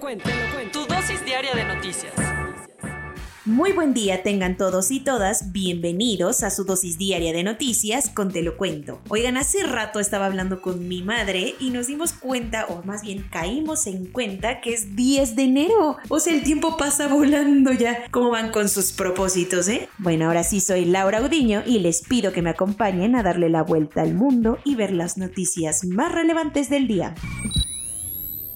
Tu dosis diaria de noticias. Muy buen día tengan todos y todas, bienvenidos a su dosis diaria de noticias con Te lo cuento. Oigan, hace rato estaba hablando con mi madre y nos dimos cuenta, o más bien caímos en cuenta que es 10 de enero. O sea, el tiempo pasa volando ya. ¿Cómo van con sus propósitos, eh? Bueno, ahora sí soy Laura Udiño y les pido que me acompañen a darle la vuelta al mundo y ver las noticias más relevantes del día.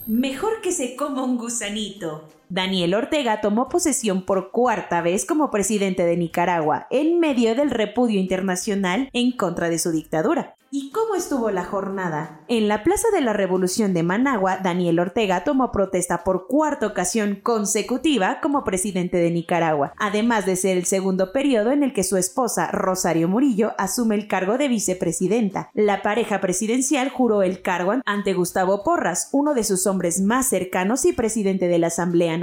Mejor que se coma un gusanito. Daniel Ortega tomó posesión por cuarta vez como presidente de Nicaragua en medio del repudio internacional en contra de su dictadura. ¿Y cómo estuvo la jornada? En la Plaza de la Revolución de Managua, Daniel Ortega tomó protesta por cuarta ocasión consecutiva como presidente de Nicaragua, además de ser el segundo periodo en el que su esposa, Rosario Murillo, asume el cargo de vicepresidenta. La pareja presidencial juró el cargo ante Gustavo Porras, uno de sus hombres más cercanos y presidente de la Asamblea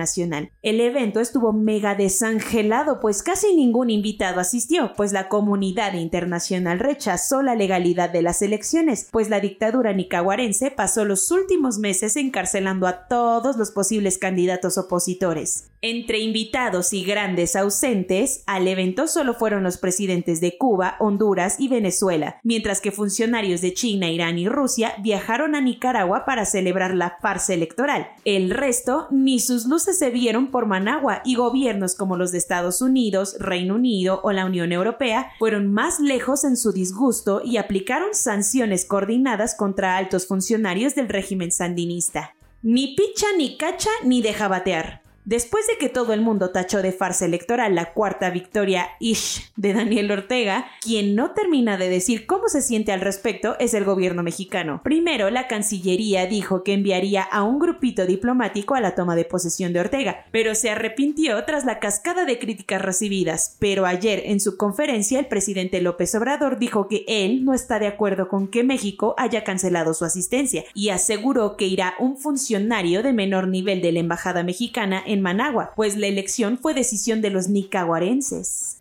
El evento estuvo mega desangelado, pues casi ningún invitado asistió, pues la comunidad internacional rechazó la legalidad de las elecciones, pues la dictadura nicaragüense pasó los últimos meses encarcelando a todos los posibles candidatos opositores. Entre invitados y grandes ausentes, al evento solo fueron los presidentes de Cuba, Honduras y Venezuela, mientras que funcionarios de China, Irán y Rusia viajaron a Nicaragua para celebrar la farsa electoral. El resto ni sus luces se vieron por Managua y gobiernos como los de Estados Unidos, Reino Unido o la Unión Europea fueron más lejos en su disgusto y aplicaron sanciones coordinadas contra altos funcionarios del régimen sandinista. Ni picha, ni cacha, ni deja batear. Después de que todo el mundo tachó de farsa electoral la cuarta victoria ish de Daniel Ortega, quien no termina de decir cómo se siente al respecto es el gobierno mexicano. Primero, la Cancillería dijo que enviaría a un grupito diplomático a la toma de posesión de Ortega, pero se arrepintió tras la cascada de críticas recibidas. Pero ayer, en su conferencia, el presidente López Obrador dijo que él no está de acuerdo con que México haya cancelado su asistencia y aseguró que irá un funcionario de menor nivel de la embajada mexicana en Managua, pues la elección fue decisión de los nicaragüenses.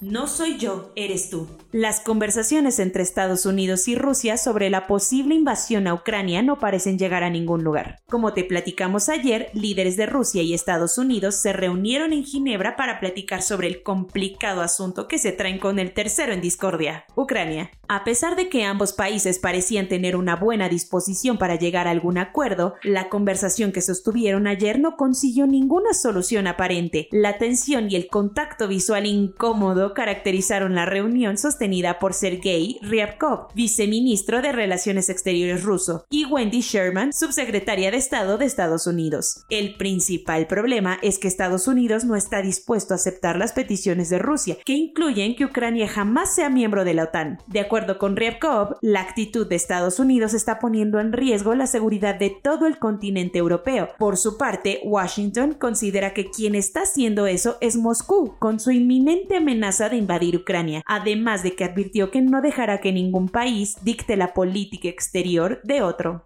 No soy yo, eres tú. Las conversaciones entre Estados Unidos y Rusia sobre la posible invasión a Ucrania no parecen llegar a ningún lugar. Como te platicamos ayer, líderes de Rusia y Estados Unidos se reunieron en Ginebra para platicar sobre el complicado asunto que se traen con el tercero en discordia, Ucrania. A pesar de que ambos países parecían tener una buena disposición para llegar a algún acuerdo, la conversación que sostuvieron ayer no consiguió ninguna solución aparente. La tensión y el contacto visual incómodo caracterizaron la reunión sostenida por Sergei Ryabkov, viceministro de Relaciones Exteriores ruso, y Wendy Sherman, subsecretaria de Estado de Estados Unidos. El principal problema es que Estados Unidos no está dispuesto a aceptar las peticiones de Rusia, que incluyen que Ucrania jamás sea miembro de la OTAN. De acuerdo con Ryabkov, la actitud de Estados Unidos está poniendo en riesgo la seguridad de todo el continente europeo. Por su parte, Washington considera que quien está haciendo eso es Moscú, con su inminente amenaza de invadir Ucrania, además de que advirtió que no dejará que ningún país dicte la política exterior de otro.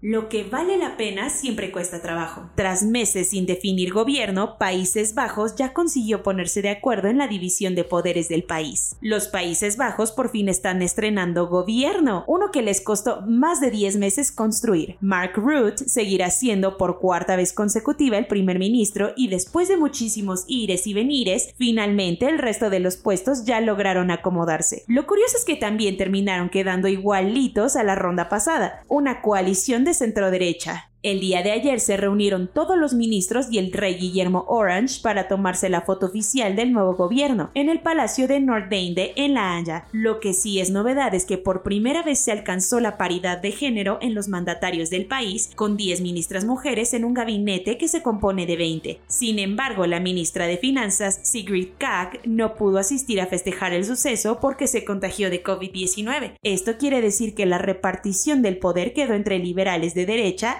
Lo que vale la pena siempre cuesta trabajo. Tras meses sin definir gobierno, Países Bajos ya consiguió ponerse de acuerdo en la división de poderes del país. Los Países Bajos por fin están estrenando gobierno, uno que les costó más de 10 meses construir. Mark Rutte seguirá siendo por cuarta vez consecutiva el primer ministro y después de muchísimos ires y venires, finalmente el resto de los puestos ya lograron acomodarse. Lo curioso es que también terminaron quedando igualitos a la ronda pasada, una coalición de centro derecha. El día de ayer se reunieron todos los ministros y el rey Guillermo Orange para tomarse la foto oficial del nuevo gobierno en el Palacio de Noordeinde en La Haya. Lo que sí es novedad es que por primera vez se alcanzó la paridad de género en los mandatarios del país, con 10 ministras mujeres en un gabinete que se compone de 20. Sin embargo, la ministra de Finanzas, Sigrid Kaag, no pudo asistir a festejar el suceso porque se contagió de COVID-19. Esto quiere decir que la repartición del poder quedó entre liberales de derecha,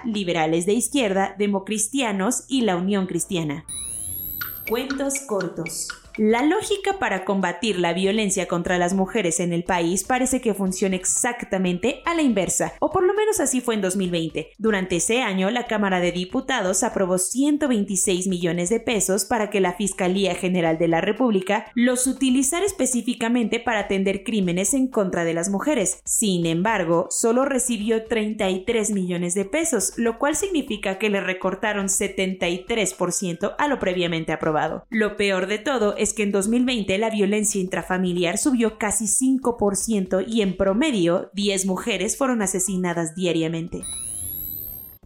de izquierda, democristianos y la Unión Cristiana. Cuentos cortos. La lógica para combatir la violencia contra las mujeres en el país parece que funciona exactamente a la inversa, o por lo menos así fue en 2020. Durante ese año, la Cámara de Diputados aprobó 126 millones de pesos para que la Fiscalía General de la República los utilizara específicamente para atender crímenes en contra de las mujeres. Sin embargo, solo recibió 33 millones de pesos, lo cual significa que le recortaron 73% a lo previamente aprobado. Lo peor de todo es que en 2020 la violencia intrafamiliar subió casi 5% y en promedio 10 mujeres fueron asesinadas diariamente.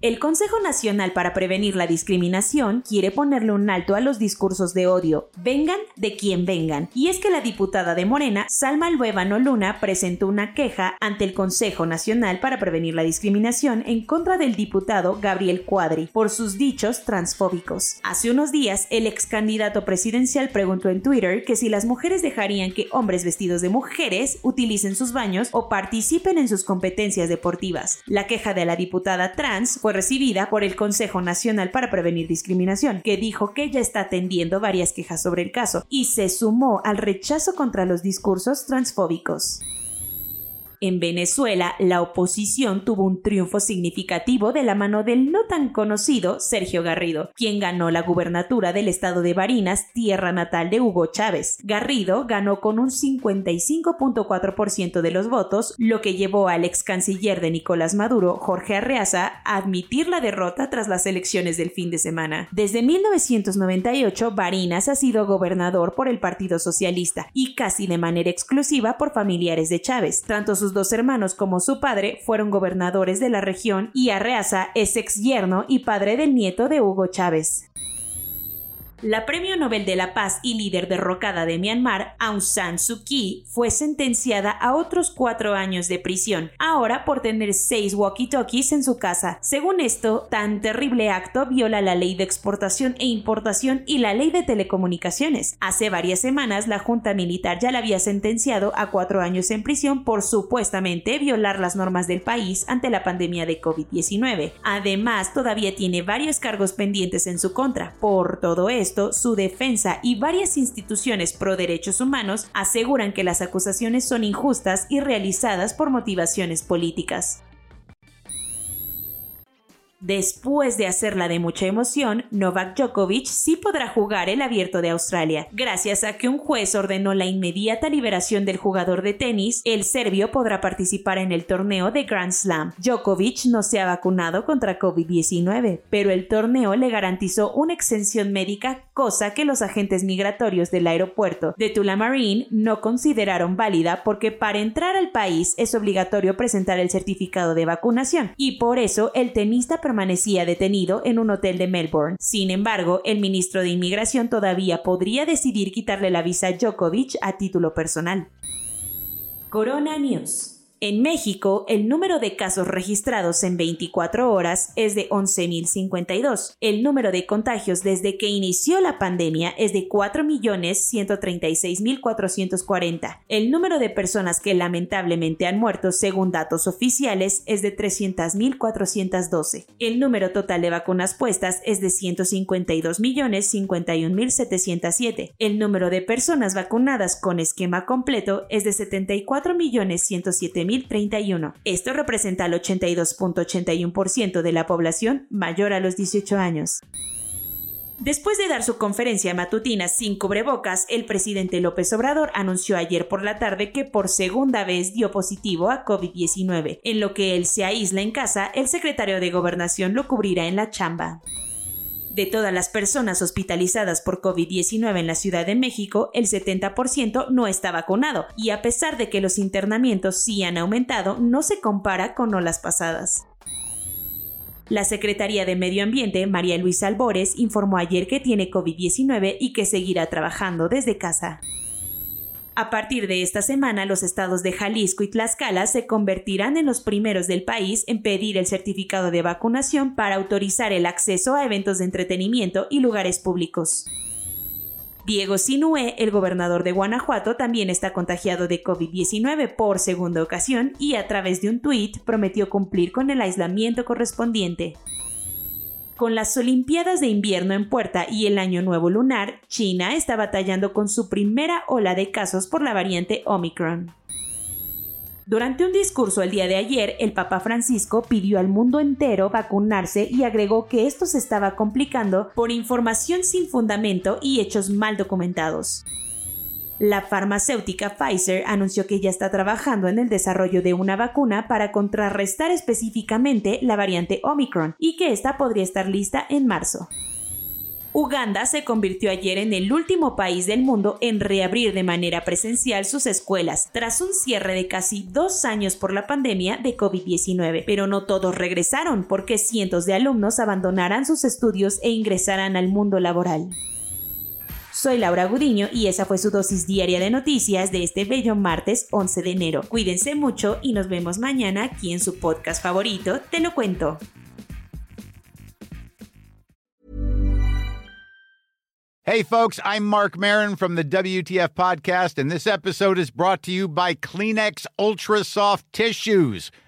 El Consejo Nacional para Prevenir la Discriminación quiere ponerle un alto a los discursos de odio, vengan de quien vengan. Y es que la diputada de Morena, Salma Luevano Luna, presentó una queja ante el Consejo Nacional para Prevenir la Discriminación en contra del diputado Gabriel Cuadri por sus dichos transfóbicos. Hace unos días, el ex candidato presidencial preguntó en Twitter que si las mujeres dejarían que hombres vestidos de mujeres utilicen sus baños o participen en sus competencias deportivas. La queja de la diputada trans fue recibida por el Consejo Nacional para Prevenir Discriminación, que dijo que ya está atendiendo varias quejas sobre el caso y se sumó al rechazo contra los discursos transfóbicos. En Venezuela, la oposición tuvo un triunfo significativo de la mano del no tan conocido Sergio Garrido, quien ganó la gubernatura del estado de Barinas, tierra natal de Hugo Chávez. Garrido ganó con un 55.4% de los votos, lo que llevó al ex canciller de Nicolás Maduro, Jorge Arreaza, a admitir la derrota tras las elecciones del fin de semana. Desde 1998, Barinas ha sido gobernador por el Partido Socialista y casi de manera exclusiva por familiares de Chávez. Tanto sus dos hermanos como su padre fueron gobernadores de la región y Arreaza es ex yerno y padre del nieto de Hugo Chávez. La Premio Nobel de la Paz y líder derrocada de Myanmar, Aung San Suu Kyi, fue sentenciada a otros cuatro años de prisión, ahora por tener seis walkie-talkies en su casa. Según esto, tan terrible acto viola la ley de exportación e importación y la ley de telecomunicaciones. Hace varias semanas, la Junta Militar ya la había sentenciado a cuatro años en prisión por supuestamente violar las normas del país ante la pandemia de COVID-19. Además, todavía tiene varios cargos pendientes en su contra. Por todo esto, su defensa y varias instituciones pro derechos humanos aseguran que las acusaciones son injustas y realizadas por motivaciones políticas. Después de hacerla de mucha emoción, Novak Djokovic sí podrá jugar el abierto de Australia. Gracias a que un juez ordenó la inmediata liberación del jugador de tenis, el serbio podrá participar en el torneo de Grand Slam. Djokovic no se ha vacunado contra COVID-19, pero el torneo le garantizó una exención médica, cosa que los agentes migratorios del aeropuerto de Tullamarine no consideraron válida porque para entrar al país es obligatorio presentar el certificado de vacunación y por eso el tenista permanecía detenido en un hotel de Melbourne. Sin embargo, el ministro de Inmigración todavía podría decidir quitarle la visa a Djokovic a título personal. Corona News en México, el número de casos registrados en 24 horas es de 11.052. El número de contagios desde que inició la pandemia es de 4.136.440. El número de personas que lamentablemente han muerto según datos oficiales es de 300.412. El número total de vacunas puestas es de 152.051.707. El número de personas vacunadas con esquema completo es de 74.107.000 esto representa el 82.81% de la población mayor a los 18 años. Después de dar su conferencia matutina sin cubrebocas, el presidente López Obrador anunció ayer por la tarde que por segunda vez dio positivo a COVID-19. En lo que él se aísla en casa, el secretario de Gobernación lo cubrirá en la chamba. De todas las personas hospitalizadas por COVID-19 en la Ciudad de México, el 70% no está vacunado y a pesar de que los internamientos sí han aumentado, no se compara con olas pasadas. La Secretaría de Medio Ambiente, María Luisa Albores, informó ayer que tiene COVID-19 y que seguirá trabajando desde casa. A partir de esta semana, los estados de Jalisco y Tlaxcala se convertirán en los primeros del país en pedir el certificado de vacunación para autorizar el acceso a eventos de entretenimiento y lugares públicos. Diego Sinue, el gobernador de Guanajuato, también está contagiado de COVID-19 por segunda ocasión y a través de un tuit prometió cumplir con el aislamiento correspondiente. Con las Olimpiadas de invierno en puerta y el Año Nuevo lunar, China está batallando con su primera ola de casos por la variante Omicron. Durante un discurso el día de ayer, el Papa Francisco pidió al mundo entero vacunarse y agregó que esto se estaba complicando por información sin fundamento y hechos mal documentados. La farmacéutica Pfizer anunció que ya está trabajando en el desarrollo de una vacuna para contrarrestar específicamente la variante Omicron y que esta podría estar lista en marzo. Uganda se convirtió ayer en el último país del mundo en reabrir de manera presencial sus escuelas, tras un cierre de casi dos años por la pandemia de COVID-19. Pero no todos regresaron porque cientos de alumnos abandonarán sus estudios e ingresarán al mundo laboral. Soy Laura Gudiño y esa fue su dosis diaria de noticias de este bello martes 11 de enero. Cuídense mucho y nos vemos mañana aquí en su podcast favorito, Te lo cuento. Hey folks, I'm Mark Marin from the WTF podcast and this episode is brought to you by Kleenex Ultra Soft Tissues